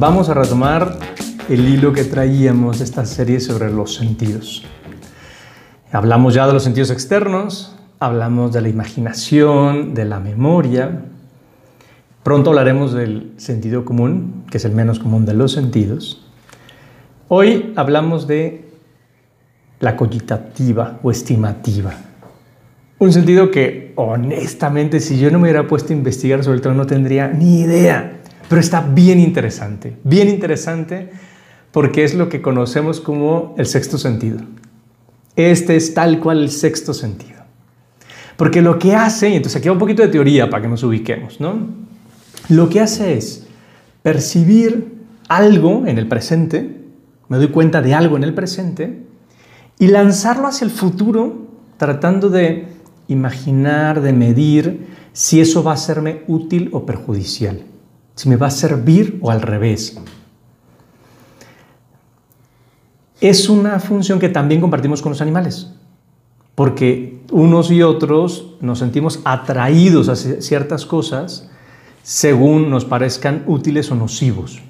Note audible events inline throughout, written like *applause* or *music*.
vamos a retomar el hilo que traíamos esta serie sobre los sentidos. Hablamos ya de los sentidos externos, hablamos de la imaginación, de la memoria. Pronto hablaremos del sentido común, que es el menos común de los sentidos. Hoy hablamos de la cogitativa o estimativa. Un sentido que honestamente si yo no me hubiera puesto a investigar sobre el tema no tendría ni idea, pero está bien interesante, bien interesante porque es lo que conocemos como el sexto sentido. Este es tal cual el sexto sentido. Porque lo que hace, y entonces aquí va un poquito de teoría para que nos ubiquemos, ¿no? Lo que hace es percibir algo en el presente, me doy cuenta de algo en el presente, y lanzarlo hacia el futuro tratando de imaginar, de medir si eso va a serme útil o perjudicial, si me va a servir o al revés. Es una función que también compartimos con los animales, porque unos y otros nos sentimos atraídos a ciertas cosas según nos parezcan útiles o nocivos.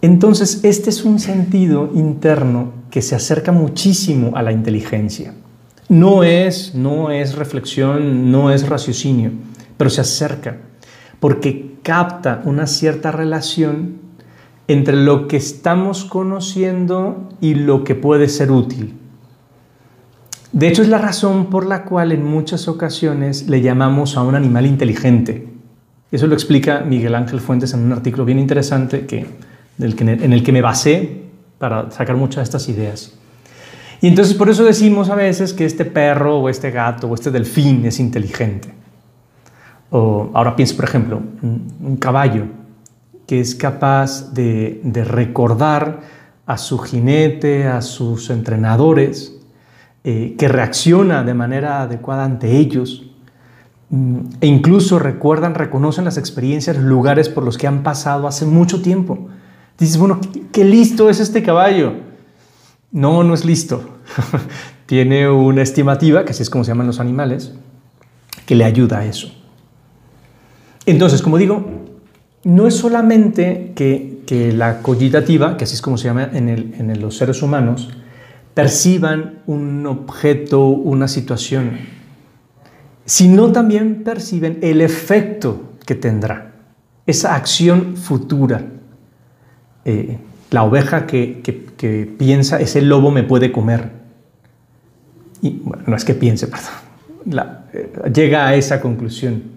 Entonces, este es un sentido interno que se acerca muchísimo a la inteligencia. No es, no es reflexión, no es raciocinio, pero se acerca porque capta una cierta relación entre lo que estamos conociendo y lo que puede ser útil. De hecho, es la razón por la cual en muchas ocasiones le llamamos a un animal inteligente. Eso lo explica Miguel Ángel Fuentes en un artículo bien interesante que, en el que me basé para sacar muchas de estas ideas. Y entonces por eso decimos a veces que este perro o este gato o este delfín es inteligente. Ahora pienso, por ejemplo, un caballo que es capaz de, recordar a su jinete, a sus entrenadores, eh, que reacciona de manera adecuada ante ellos mm, e incluso recuerdan, reconocen las experiencias, los lugares por los que han pasado hace mucho tiempo. Dices, bueno, qué listo es este caballo. No, no es listo. *laughs* Tiene una estimativa, que así es como se llaman los animales, que le ayuda a eso. Entonces, como digo, no es solamente que, la cogitativa, que así es como se llama en, los seres humanos, perciban un objeto, una situación, sino también perciben el efecto que tendrá, esa acción futura. Eh, la oveja que, piensa, ese lobo me puede comer. Y bueno, no es que piense, *laughs* perdón, eh, llega a esa conclusión.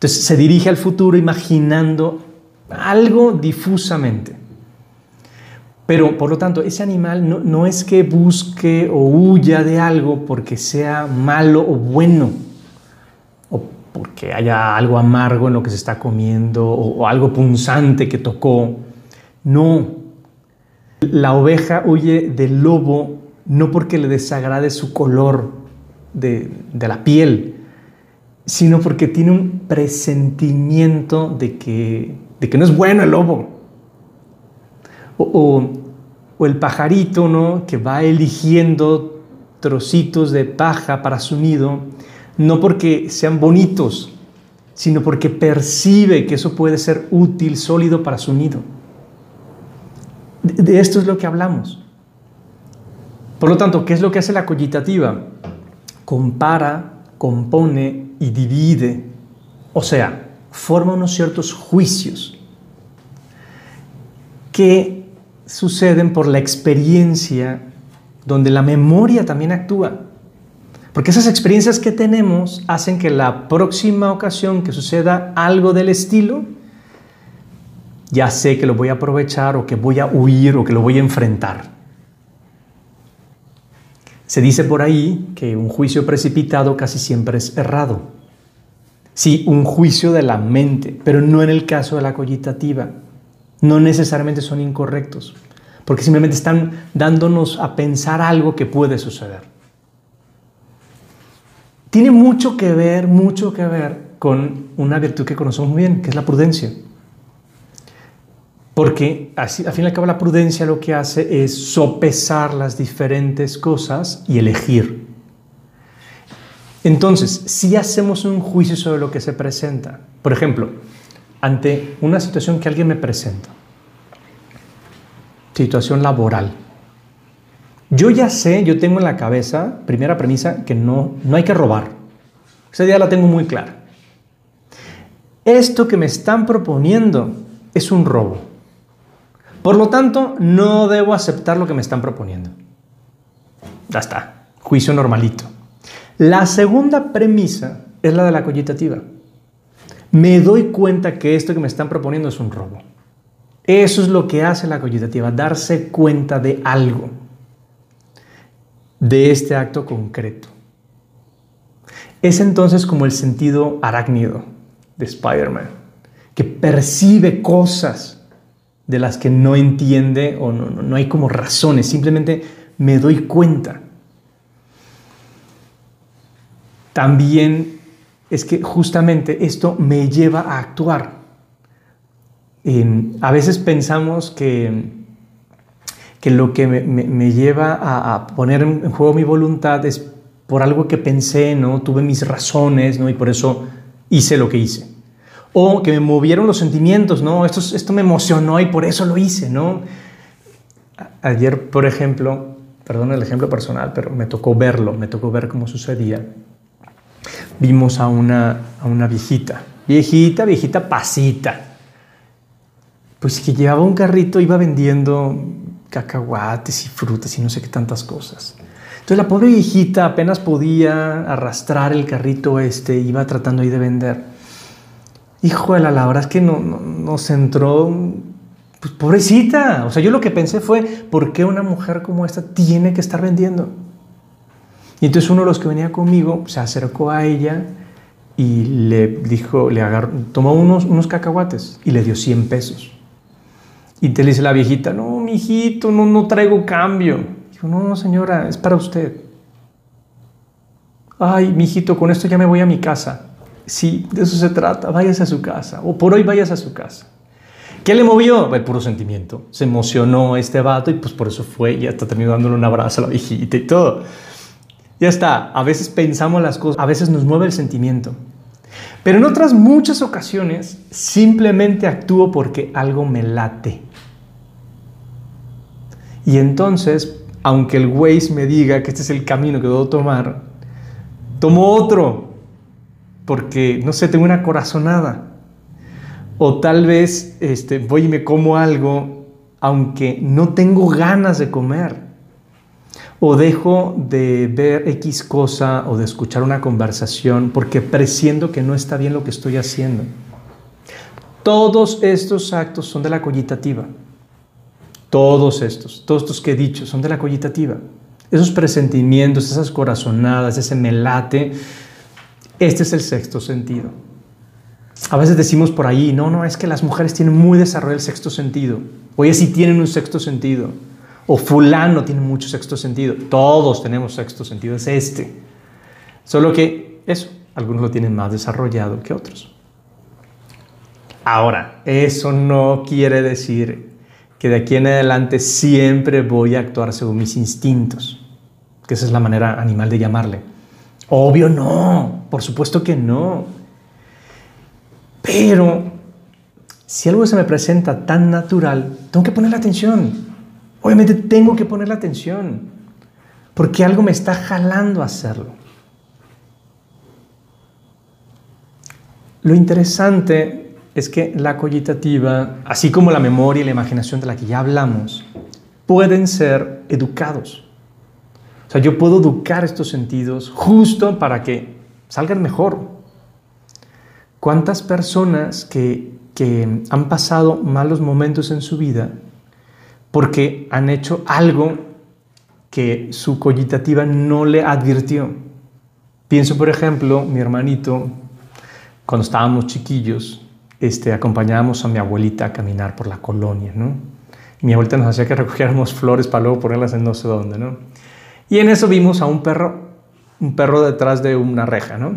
Entonces se dirige al futuro imaginando algo difusamente. Pero por lo tanto, ese animal no, es que busque o huya de algo porque sea malo o bueno, o porque haya algo amargo en lo que se está comiendo, o, algo punzante que tocó. No. La oveja huye del lobo no porque le desagrade su color de, de la piel, sino porque tiene un presentimiento de que, de que no es bueno el lobo. O, el pajarito, ¿no? Que va eligiendo trocitos de paja para su nido, no porque sean bonitos, sino porque percibe que eso puede ser útil, sólido para su nido. de esto es lo que hablamos. Por lo tanto, ¿qué es lo que hace la cogitativa? Compara, compone y divide, o sea, forma unos ciertos juicios que suceden por la experiencia donde la memoria también actúa. Porque esas experiencias que tenemos hacen que la próxima ocasión que suceda algo del estilo, ya sé que lo voy a aprovechar o que voy a huir o que lo voy a enfrentar. Se dice por ahí que un juicio precipitado casi siempre es errado. Sí, un juicio de la mente, pero no en el caso de la cogitativa. No necesariamente son incorrectos, porque simplemente están dándonos a pensar algo que puede suceder. Tiene mucho que ver, mucho que ver con una virtud que conocemos muy bien, que es la prudencia. Porque así, al fin y al cabo la prudencia lo que hace es sopesar las diferentes cosas y elegir. Entonces, si hacemos un juicio sobre lo que se presenta, por ejemplo, ante una situación que alguien me presenta. Situación laboral. Yo ya sé, yo tengo en la cabeza, primera premisa, que no, no hay que robar. Esa idea la tengo muy clara. Esto que me están proponiendo es un robo. Por lo tanto, no debo aceptar lo que me están proponiendo. Ya está, juicio normalito. La segunda premisa es la de la cogitativa. Me doy cuenta que esto que me están proponiendo es un robo. Eso es lo que hace la cogitativa, darse cuenta de algo, de este acto concreto. Es entonces como el sentido arácnido de Spider-Man, que percibe cosas de las que no entiende o no, no, hay como razones, simplemente me doy cuenta. También es que justamente esto me lleva a actuar. a veces pensamos que, que lo que me, lleva a, poner en juego mi voluntad es por algo que pensé, ¿no? Tuve mis razones, ¿no? Y por eso hice lo que hice. O que me movieron los sentimientos, ¿no? Esto, esto me emocionó y por eso lo hice, ¿no? Ayer, por ejemplo, perdón el ejemplo personal, pero me tocó verlo, me tocó ver cómo sucedía vimos a una, a una viejita, viejita, viejita pasita, pues que llevaba un carrito, iba vendiendo cacahuates y frutas y no sé qué tantas cosas. Entonces la pobre viejita apenas podía arrastrar el carrito este, iba tratando ahí de vender. Hijo de la, verdad es que no, no, nos entró, pues pobrecita. O sea, yo lo que pensé fue, ¿por qué una mujer como esta tiene que estar vendiendo? Y entonces uno de los que venía conmigo se acercó a ella y le dijo, le agarró, tomó unos, unos cacahuates y le dio 100 pesos. Y te dice la viejita, no, mi hijito, no, no traigo cambio. Dijo, no, señora, es para usted. Ay, mi hijito, con esto ya me voy a mi casa. Sí, de eso se trata, váyase a su casa. O por hoy váyase a su casa. ¿Qué le movió? El puro sentimiento. Se emocionó este vato y pues por eso fue y hasta terminó dándole un abrazo a la viejita y todo. Ya está, a veces pensamos las cosas, a veces nos mueve el sentimiento. Pero en otras muchas ocasiones simplemente actúo porque algo me late. Y entonces, aunque el Waze me diga que este es el camino que debo tomar, tomo otro, porque, no sé, tengo una corazonada. O tal vez este, voy y me como algo, aunque no tengo ganas de comer o dejo de ver X cosa o de escuchar una conversación porque presiento que no está bien lo que estoy haciendo. Todos estos actos son de la cogitativa. Todos estos, todos estos que he dicho son de la cogitativa. Esos presentimientos, esas corazonadas, ese melate, este es el sexto sentido. A veces decimos por ahí, no, no, es que las mujeres tienen muy desarrollado el sexto sentido. Oye, sí tienen un sexto sentido. O fulano tiene mucho sexto sentido. Todos tenemos sexto sentido, es este. Solo que eso, algunos lo tienen más desarrollado que otros. Ahora, eso no quiere decir que de aquí en adelante siempre voy a actuar según mis instintos, que esa es la manera animal de llamarle. Obvio no, por supuesto que no. Pero si algo se me presenta tan natural, tengo que ponerle atención. Obviamente tengo que poner la atención porque algo me está jalando a hacerlo. Lo interesante es que la cogitativa, así como la memoria y la imaginación de la que ya hablamos, pueden ser educados. O sea, yo puedo educar estos sentidos justo para que salgan mejor. ¿Cuántas personas que, que han pasado malos momentos en su vida porque han hecho algo que su cogitativa no le advirtió. Pienso, por ejemplo, mi hermanito, cuando estábamos chiquillos, este, acompañábamos a mi abuelita a caminar por la colonia, ¿no? Mi abuelita nos hacía que recogiéramos *laughs* flores para luego ponerlas en no sé dónde, ¿no? Y en eso vimos a un perro, un perro detrás de una reja, ¿no?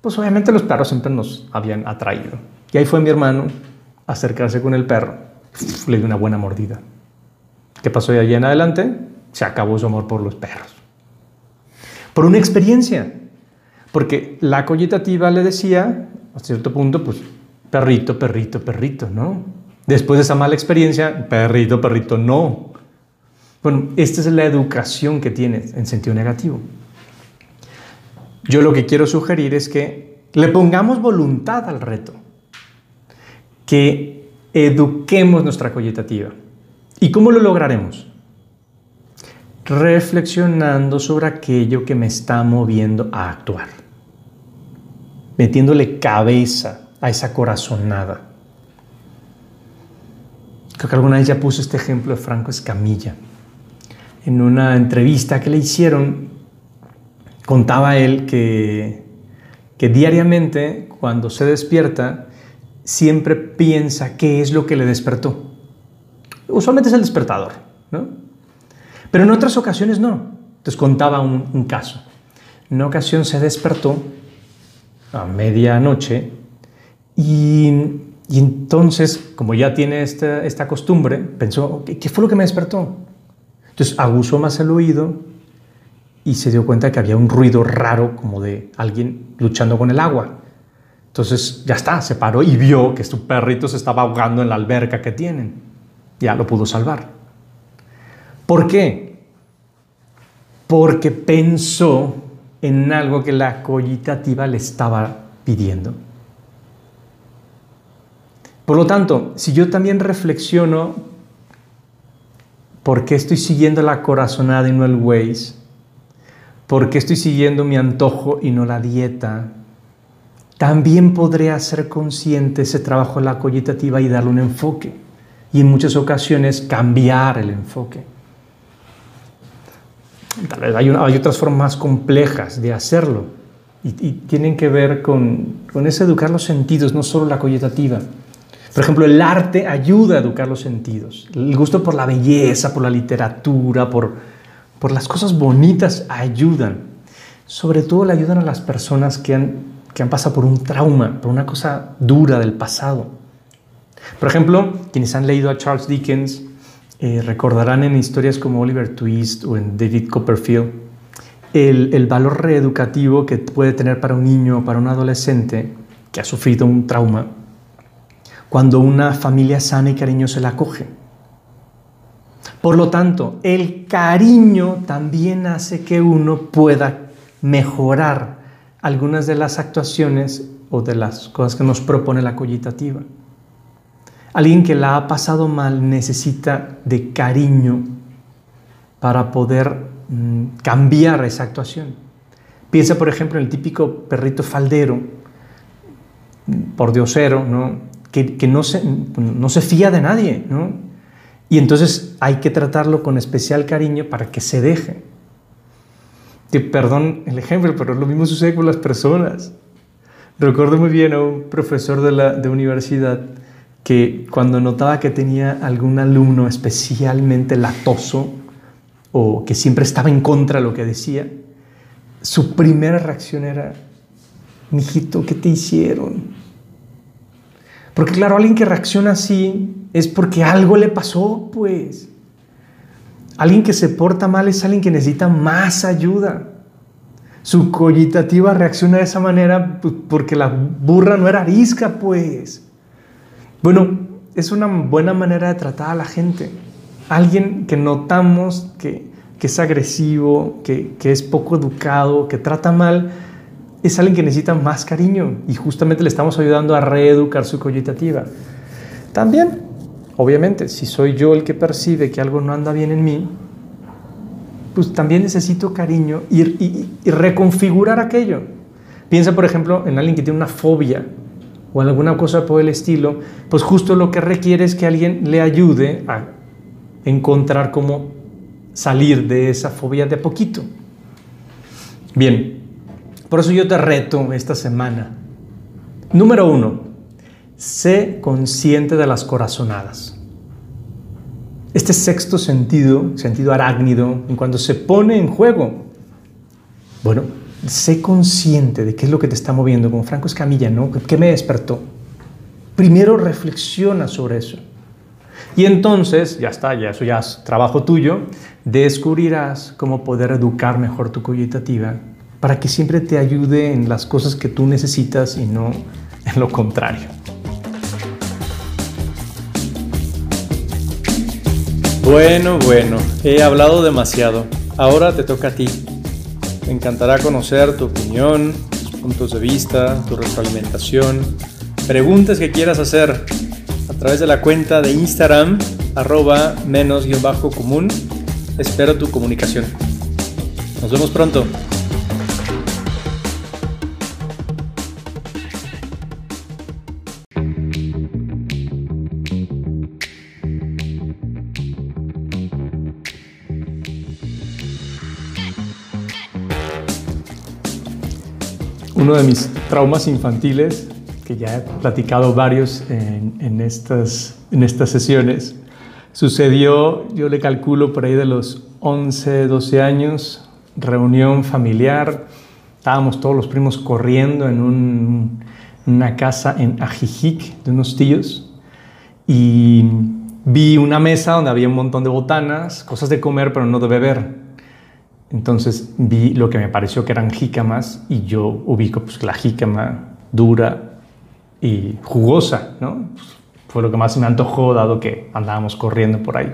Pues obviamente los perros siempre nos habían atraído. Y ahí fue mi hermano acercarse con el perro, le dio una buena mordida. ¿Qué pasó de allí en adelante? Se acabó su amor por los perros. Por una experiencia. Porque la cogitativa le decía, a cierto punto, pues perrito, perrito, perrito, ¿no? Después de esa mala experiencia, perrito, perrito, no. Bueno, esta es la educación que tienes en sentido negativo. Yo lo que quiero sugerir es que le pongamos voluntad al reto, que eduquemos nuestra cogitativa. ¿Y cómo lo lograremos? Reflexionando sobre aquello que me está moviendo a actuar, metiéndole cabeza a esa corazonada. Creo que alguna vez ya puse este ejemplo de Franco Escamilla. En una entrevista que le hicieron, contaba él que, que diariamente cuando se despierta siempre piensa qué es lo que le despertó. Usualmente es el despertador, ¿no? Pero en otras ocasiones no. Entonces contaba un, caso. En una ocasión se despertó a medianoche y, y entonces, como ya tiene esta, esta costumbre, pensó, ¿qué fue lo que me despertó? Entonces aguzó más el oído y se dio cuenta que había un ruido raro como de alguien luchando con el agua. Entonces ya está, se paró y vio que su perrito se estaba ahogando en la alberca que tienen. Ya lo pudo salvar. ¿Por qué? Porque pensó en algo que la cogitativa le estaba pidiendo. Por lo tanto, si yo también reflexiono por qué estoy siguiendo la corazonada y no el Waze, ¿Por qué estoy siguiendo mi antojo y no la dieta? También podré hacer consciente ese trabajo la cogitativa y darle un enfoque. Y en muchas ocasiones cambiar el enfoque. Hay, otras formas más complejas de hacerlo. Y, tienen que ver con, con educar los sentidos, no solo la cogitativa. Por ejemplo, el arte ayuda a educar los sentidos. El gusto por la belleza, por la literatura, por, por las cosas bonitas ayudan. Sobre todo le ayudan a las personas que han, que han pasado por un trauma, por una cosa dura del pasado. Por ejemplo, quienes han leído a Charles Dickens eh, recordarán en historias como Oliver Twist o en David Copperfield el, el valor reeducativo que puede tener para un niño o para un adolescente que ha sufrido un trauma cuando una familia sana y cariñosa la acoge por lo tanto, el cariño también hace que uno pueda mejorar algunas de las actuaciones o de las cosas que nos propone la cogitativa. Alguien que la ha pasado mal necesita de cariño para poder mm, cambiar esa actuación. Piensa, por ejemplo, en el típico perrito faldero, por diosero, ¿no? Que, no, se, no se fía de nadie, ¿no? Y entonces hay que tratarlo con especial cariño para que se deje. perdón el ejemplo, pero lo mismo sucede con las personas. Recuerdo muy bien a un profesor de la de universidad que cuando notaba que tenía algún alumno especialmente latoso o que siempre estaba en contra de lo que decía, su primera reacción era, mijito, ¿qué te hicieron? Porque claro, alguien que reacciona así es porque algo le pasó, pues. Alguien que se porta mal es alguien que necesita más ayuda. Su cogitativa reacciona de esa manera pues, porque la burra no era arisca, pues. Bueno, es una buena manera de tratar a la gente. Alguien que notamos que, es agresivo, que, que es poco educado, que trata mal, es alguien que necesita más cariño y justamente le estamos ayudando a reeducar su cogitativa. También, obviamente, si soy yo el que percibe que algo no anda bien en mí, pues también necesito cariño y, reconfigurar aquello. Piensa, por ejemplo, en alguien que tiene una fobia o en alguna cosa por el estilo, pues justo lo que requiere es que alguien le ayude a encontrar cómo salir de esa fobia de a poquito. Bien, por eso yo te reto esta semana. Número uno, sé consciente de las corazonadas. Este sexto sentido, sentido arácnido, en cuanto se pone en juego, bueno, sé consciente de qué es lo que te está moviendo, como Franco Escamilla, ¿no? ¿Qué me despertó? Primero reflexiona sobre eso. Y entonces, ya está, ya eso ya es trabajo tuyo, descubrirás cómo poder educar mejor tu cogitativa para que siempre te ayude en las cosas que tú necesitas y no en lo contrario. Bueno, bueno, he hablado demasiado. Ahora te toca a ti. Me encantará conocer tu opinión, tus puntos de vista, tu retroalimentación, preguntas que quieras hacer a través de la cuenta de Instagram arroba menos guion bajo común. Espero tu comunicación. Nos vemos pronto. Uno de mis traumas infantiles, que ya he platicado varios en, estas, en estas sesiones, sucedió, yo le calculo por ahí de los 11, 12 años, reunión familiar, estábamos todos los primos corriendo en una casa en Ajijic de unos tíos y vi una mesa donde había un montón de botanas, cosas de comer pero no de beber. Entonces vi lo que me pareció que eran jícamas y yo ubico pues, la jícama dura y jugosa, ¿no? Pues, fue lo que más me antojó dado que andábamos corriendo por ahí.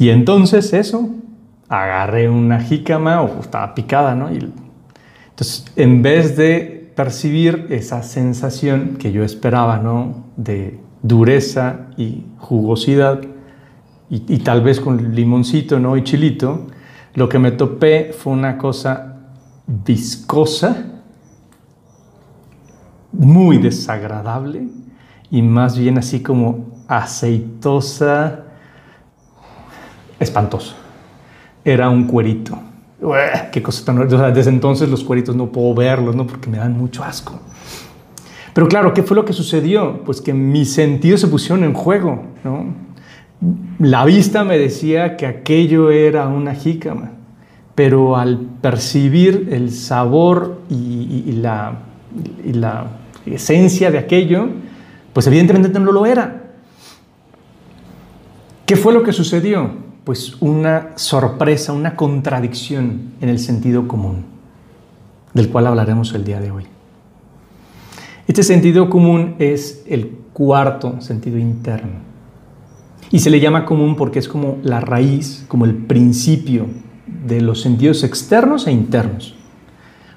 Y entonces eso, agarré una jícama o estaba picada, ¿no? Y, entonces, en vez de percibir esa sensación que yo esperaba, ¿no? De dureza y jugosidad y, y tal vez con limoncito, ¿no? Y chilito, lo que me topé fue una cosa viscosa, muy desagradable y más bien así como aceitosa, espantoso. Era un cuerito. qué cosa tan o sea, desde entonces los cueritos no puedo verlos, ¿no? Porque me dan mucho asco. Pero claro, ¿qué fue lo que sucedió? Pues que mis sentidos se pusieron en juego, ¿no? La vista me decía que aquello era una jícama, pero al percibir el sabor y, la, esencia de aquello, pues evidentemente no lo era. ¿Qué fue lo que sucedió? Pues una sorpresa, una contradicción en el sentido común, del cual hablaremos el día de hoy. Este sentido común es el cuarto sentido interno. Y se le llama común porque es como la raíz, como el principio de los sentidos externos e internos.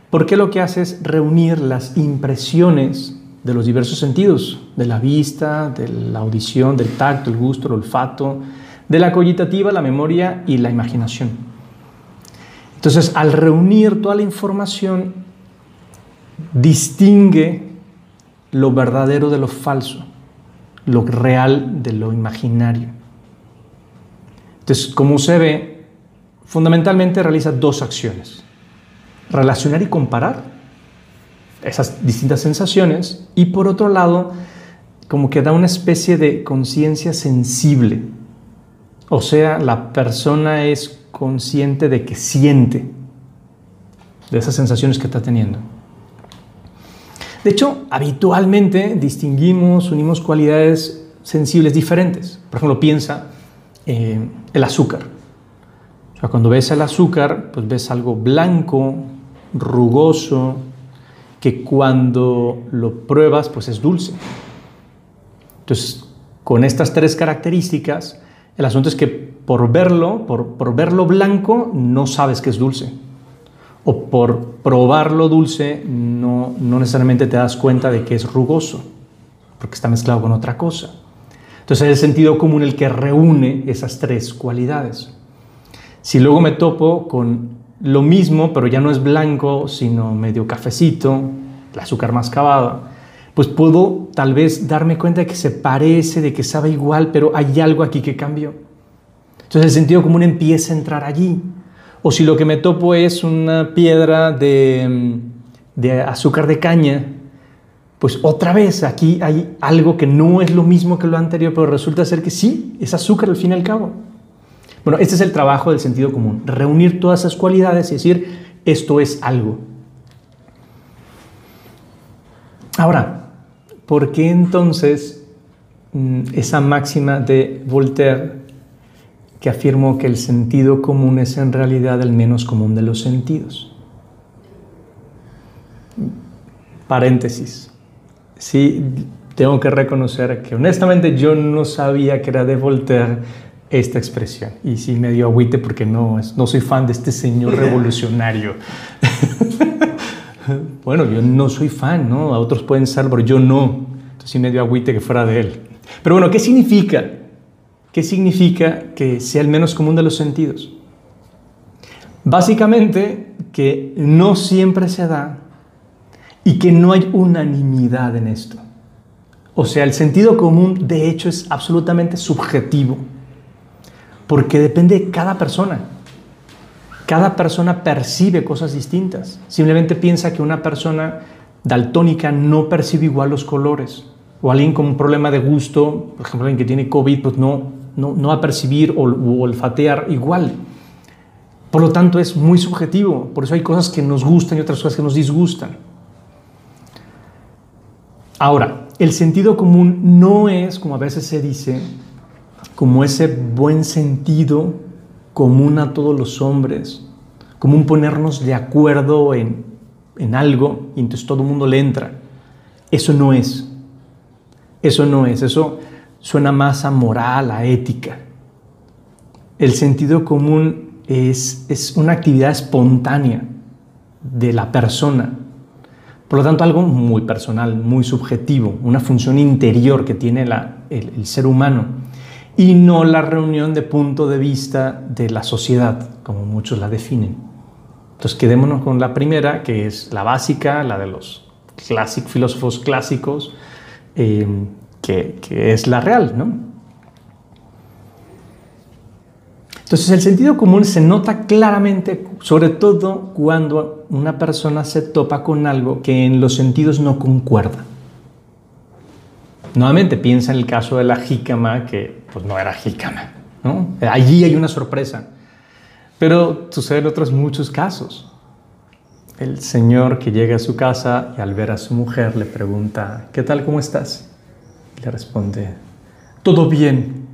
Porque lo que hace es reunir las impresiones de los diversos sentidos, de la vista, de la audición, del tacto, el gusto, el olfato, de la cogitativa, la memoria y la imaginación. Entonces, al reunir toda la información, distingue lo verdadero de lo falso lo real de lo imaginario. Entonces, como se ve, fundamentalmente realiza dos acciones. Relacionar y comparar esas distintas sensaciones y por otro lado, como que da una especie de conciencia sensible. O sea, la persona es consciente de que siente de esas sensaciones que está teniendo. De hecho, habitualmente distinguimos, unimos cualidades sensibles diferentes. Por ejemplo, piensa eh, el azúcar. Cuando ves el azúcar, pues ves algo blanco, rugoso, que cuando lo pruebas, pues es dulce. Entonces, con estas tres características, el asunto es que por verlo, por, por verlo blanco, no sabes que es dulce o por probarlo dulce no, no necesariamente te das cuenta de que es rugoso, porque está mezclado con otra cosa. Entonces es el sentido común el que reúne esas tres cualidades. Si luego me topo con lo mismo, pero ya no es blanco, sino medio cafecito, el azúcar más cavada, pues puedo tal vez darme cuenta de que se parece, de que sabe igual, pero hay algo aquí que cambió. Entonces el sentido común empieza a entrar allí o si lo que me topo es una piedra de, azúcar de caña, pues otra vez aquí hay algo que no es lo mismo que lo anterior, pero resulta ser que sí, es azúcar al fin y al cabo. Bueno, este es el trabajo del sentido común, reunir todas esas cualidades y decir, esto es algo. Ahora, ¿por qué entonces mm, esa máxima de Voltaire que afirmó que el sentido común es en realidad el menos común de los sentidos. Paréntesis. Sí, tengo que reconocer que honestamente yo no sabía que era de Voltaire, esta expresión. Y sí me dio agüite porque no, no soy fan de este señor *laughs* revolucionario. *laughs* bueno, yo no soy fan, ¿no? A otros pueden ser, pero yo no. Entonces sí me dio agüite que fuera de él. Pero bueno, ¿qué significa? ¿Qué significa que sea el menos común de los sentidos? Básicamente que no siempre se da y que no hay unanimidad en esto. O sea, el sentido común de hecho es absolutamente subjetivo, porque depende de cada persona. Cada persona percibe cosas distintas. Simplemente piensa que una persona daltónica no percibe igual los colores. O alguien con un problema de gusto, por ejemplo, alguien que tiene COVID, pues no, no, va a percibir o, o olfatear igual. Por lo tanto, es muy subjetivo. Por eso hay cosas que nos gustan y otras cosas que nos disgustan. Ahora, el sentido común no es, como a veces se dice, como ese buen sentido común a todos los hombres, como un ponernos de acuerdo en, en algo y entonces todo el mundo le entra. Eso no es. Eso no es. Eso suena más a moral, a ética. El sentido común es, una actividad espontánea de la persona. Por lo tanto, algo muy personal, muy subjetivo, una función interior que tiene el, ser humano y no la reunión de punto de vista de la sociedad, como muchos la definen. Entonces, quedémonos con la primera, que es la básica, la de los filósofos clásicos, eh, que, que es la real, ¿no? Entonces el sentido común se nota claramente, sobre todo cuando una persona se topa con algo que en los sentidos no concuerda. Nuevamente piensa en el caso de la jícama, que pues no era jícama. ¿no? Allí hay una sorpresa. Pero sucede en otros muchos casos. El señor que llega a su casa y al ver a su mujer le pregunta, ¿qué tal, cómo estás? Y le responde, todo bien.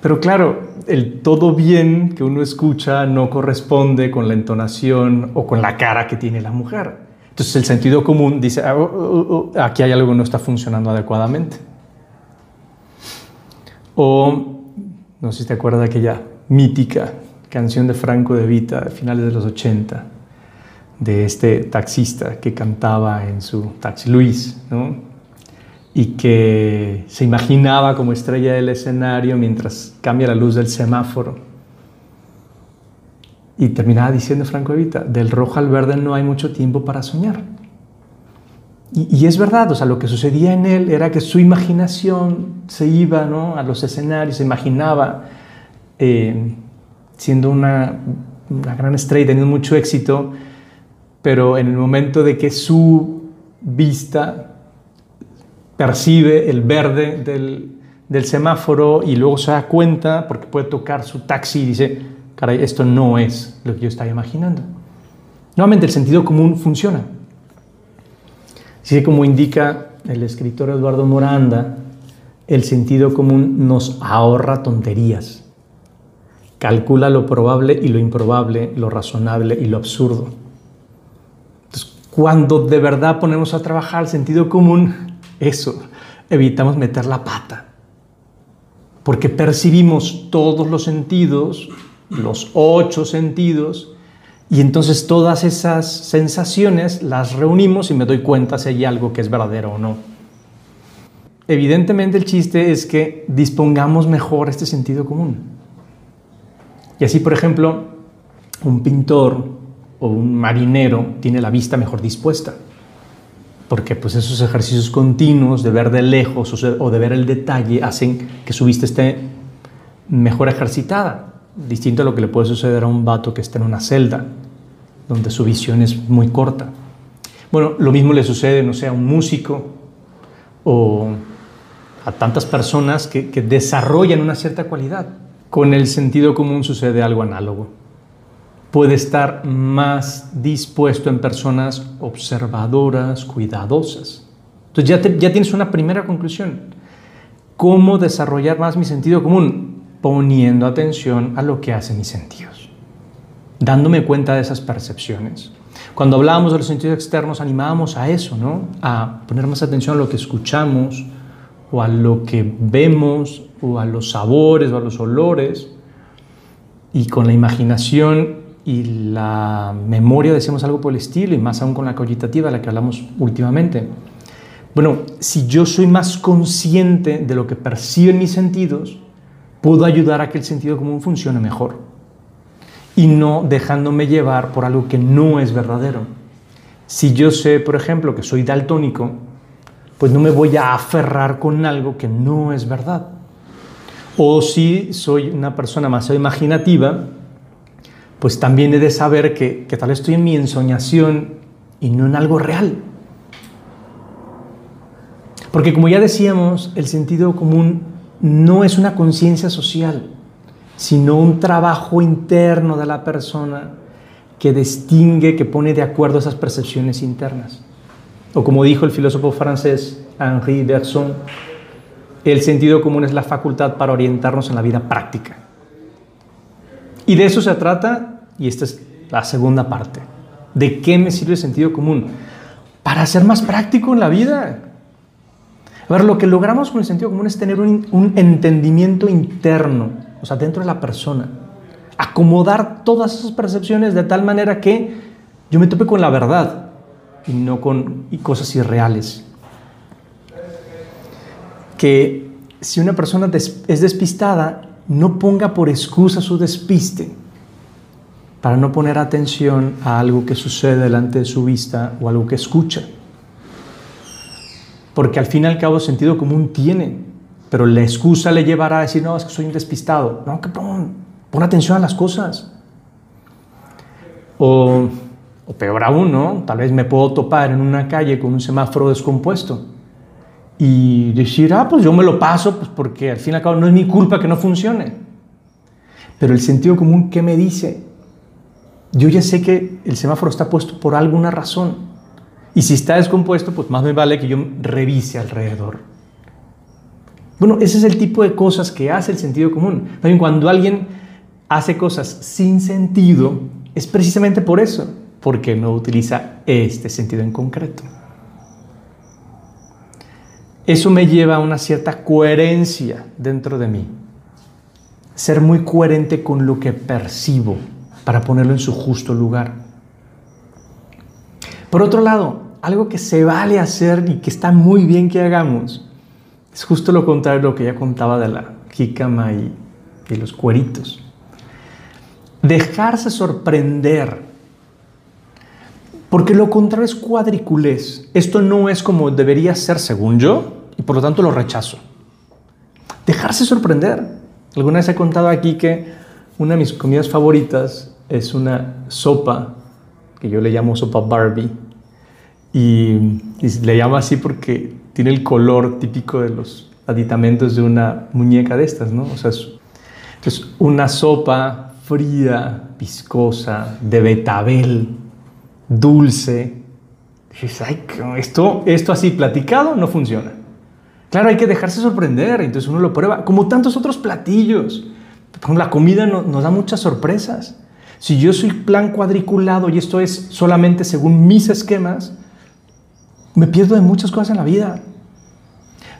Pero claro, el todo bien que uno escucha no corresponde con la entonación o con la cara que tiene la mujer. Entonces el sentido común dice, ah, oh, oh, oh, aquí hay algo que no está funcionando adecuadamente. O, no sé si te acuerdas de aquella mítica canción de Franco de Vita, de finales de los 80, de este taxista que cantaba en su taxi Luis, ¿no? y que se imaginaba como estrella del escenario mientras cambia la luz del semáforo. Y terminaba diciendo Franco Evita, del rojo al verde no hay mucho tiempo para soñar. Y, es verdad, o sea, lo que sucedía en él era que su imaginación se iba ¿no? a los escenarios, se imaginaba eh, siendo una, una gran estrella, teniendo mucho éxito, pero en el momento de que su vista percibe el verde del, semáforo y luego se da cuenta, porque puede tocar su taxi y dice, caray, esto no es lo que yo estaba imaginando. Nuevamente, el sentido común funciona. Así como indica el escritor Eduardo Moranda, el sentido común nos ahorra tonterías. Calcula lo probable y lo improbable, lo razonable y lo absurdo. Entonces, cuando de verdad ponemos a trabajar el sentido común, eso, evitamos meter la pata. Porque percibimos todos los sentidos, los ocho sentidos, y entonces todas esas sensaciones las reunimos y me doy cuenta si hay algo que es verdadero o no. Evidentemente el chiste es que dispongamos mejor este sentido común. Y así, por ejemplo, un pintor o un marinero tiene la vista mejor dispuesta porque pues esos ejercicios continuos de ver de lejos o de ver el detalle hacen que su vista esté mejor ejercitada, distinto a lo que le puede suceder a un vato que está en una celda, donde su visión es muy corta. Bueno, lo mismo le sucede, no sé, a un músico o a tantas personas que, desarrollan una cierta cualidad. Con el sentido común sucede algo análogo puede estar más dispuesto en personas observadoras, cuidadosas. Entonces ya tienes una primera conclusión. ¿Cómo desarrollar más mi sentido común? Poniendo atención a lo que hacen mis sentidos, dándome cuenta de esas percepciones. Cuando hablábamos de los sentidos externos, animábamos a eso, ¿no? A poner más atención a lo que escuchamos, o a lo que vemos o a los sabores o a los olores y con la imaginación y la memoria decimos algo por el estilo y más aún con la cogitativa, la que hablamos últimamente. Bueno, si yo soy más consciente de lo que perciben mis sentidos, puedo ayudar a que el sentido común funcione mejor y no dejándome llevar por algo que no es verdadero. Si yo sé, por ejemplo, que soy daltónico, pues no me voy a aferrar con algo que no es verdad. O si soy una persona más imaginativa, pues también he de saber que, que tal estoy en mi ensoñación y no en algo real. Porque como ya decíamos, el sentido común no es una conciencia social, sino un trabajo interno de la persona que distingue, que pone de acuerdo esas percepciones internas. O como dijo el filósofo francés Henri Bergson, el sentido común es la facultad para orientarnos en la vida práctica. Y de eso se trata, y esta es la segunda parte. ¿De qué me sirve el sentido común? Para ser más práctico en la vida. A ver, lo que logramos con el sentido común es tener un, entendimiento interno, o sea, dentro de la persona. Acomodar todas esas percepciones de tal manera que yo me tope con la verdad y no con cosas irreales que si una persona es despistada, no ponga por excusa su despiste para no poner atención a algo que sucede delante de su vista o algo que escucha. Porque al fin y al cabo sentido común tiene, pero la excusa le llevará a decir, no, es que soy un despistado. No, pon, pon atención a las cosas. O, o peor aún, ¿no? Tal vez me puedo topar en una calle con un semáforo descompuesto y decir, ah, pues yo me lo paso, pues porque al fin y al cabo no es mi culpa que no funcione. Pero el sentido común, ¿qué me dice? Yo ya sé que el semáforo está puesto por alguna razón. Y si está descompuesto, pues más me vale que yo revise alrededor. Bueno, ese es el tipo de cosas que hace el sentido común. También cuando alguien hace cosas sin sentido, es precisamente por eso, porque no utiliza este sentido en concreto. Eso me lleva a una cierta coherencia dentro de mí. Ser muy coherente con lo que percibo para ponerlo en su justo lugar. Por otro lado, algo que se vale hacer y que está muy bien que hagamos es justo lo contrario de lo que ya contaba de la jícama y, y los cueritos. Dejarse sorprender porque lo contrario es cuadriculés. Esto no es como debería ser según yo, y por lo tanto lo rechazo. Dejarse sorprender. Alguna vez he contado aquí que una de mis comidas favoritas es una sopa que yo le llamo sopa Barbie. Y, le llamo así porque tiene el color típico de los aditamentos de una muñeca de estas, ¿no? O sea, es, entonces una sopa fría, viscosa, de betabel, dulce. Dices, ay, esto, esto así platicado no funciona. Claro, hay que dejarse sorprender, entonces uno lo prueba, como tantos otros platillos. La comida nos da muchas sorpresas. Si yo soy plan cuadriculado y esto es solamente según mis esquemas, me pierdo de muchas cosas en la vida.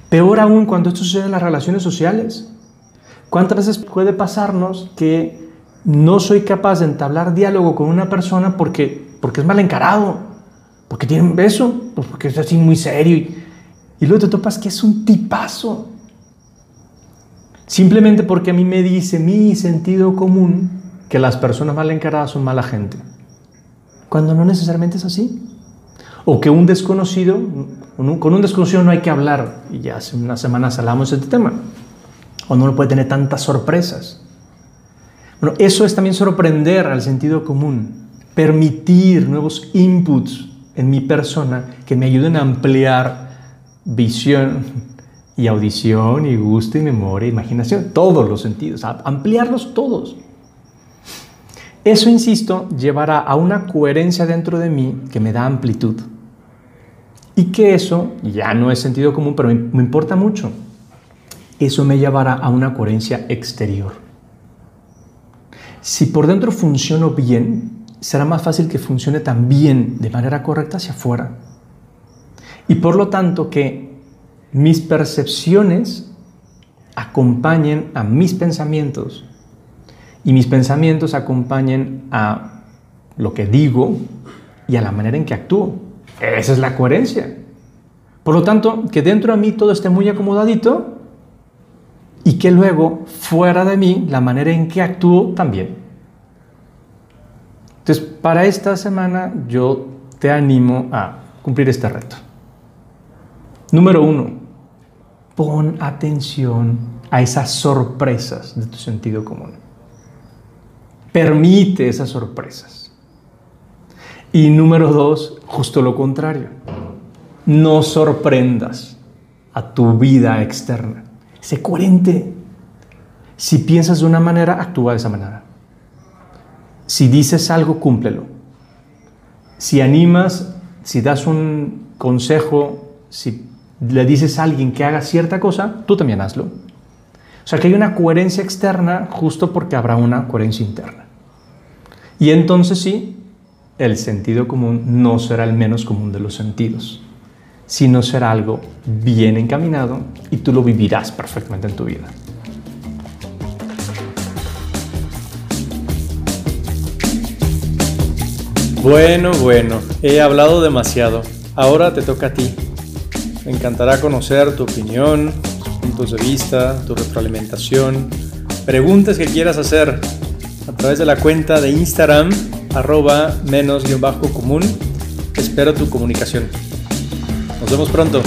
Peor aún cuando esto sucede en las relaciones sociales. ¿Cuántas veces puede pasarnos que no soy capaz de entablar diálogo con una persona porque, porque es mal encarado? Porque tiene un beso, pues porque es así muy serio y, y luego te topas que es un tipazo. Simplemente porque a mí me dice mi sentido común que las personas mal encaradas son mala gente. Cuando no necesariamente es así. O que un desconocido, con un desconocido no hay que hablar. Y ya hace unas semanas hablamos de este tema. O no puede tener tantas sorpresas. Bueno, eso es también sorprender al sentido común. Permitir nuevos inputs en mi persona que me ayuden a ampliar visión y audición y gusto y memoria, imaginación, todos los sentidos, ampliarlos todos. Eso, insisto, llevará a una coherencia dentro de mí que me da amplitud. Y que eso ya no es sentido común, pero me importa mucho. Eso me llevará a una coherencia exterior. Si por dentro funciono bien, será más fácil que funcione también de manera correcta hacia afuera. Y por lo tanto que mis percepciones acompañen a mis pensamientos y mis pensamientos acompañen a lo que digo y a la manera en que actúo. Esa es la coherencia. Por lo tanto, que dentro de mí todo esté muy acomodadito y que luego fuera de mí la manera en que actúo también. Entonces, para esta semana yo te animo a cumplir este reto. Número uno, pon atención a esas sorpresas de tu sentido común. Permite esas sorpresas. Y número dos, justo lo contrario. No sorprendas a tu vida externa. Sé coherente. Si piensas de una manera, actúa de esa manera. Si dices algo, cúmplelo. Si animas, si das un consejo, si le dices a alguien que haga cierta cosa, tú también hazlo. O sea que hay una coherencia externa justo porque habrá una coherencia interna. Y entonces sí, el sentido común no será el menos común de los sentidos, sino será algo bien encaminado y tú lo vivirás perfectamente en tu vida. Bueno, bueno, he hablado demasiado. Ahora te toca a ti. Me encantará conocer tu opinión, tus puntos de vista, tu retroalimentación, preguntas que quieras hacer a través de la cuenta de Instagram arroba menos-común. Espero tu comunicación. Nos vemos pronto.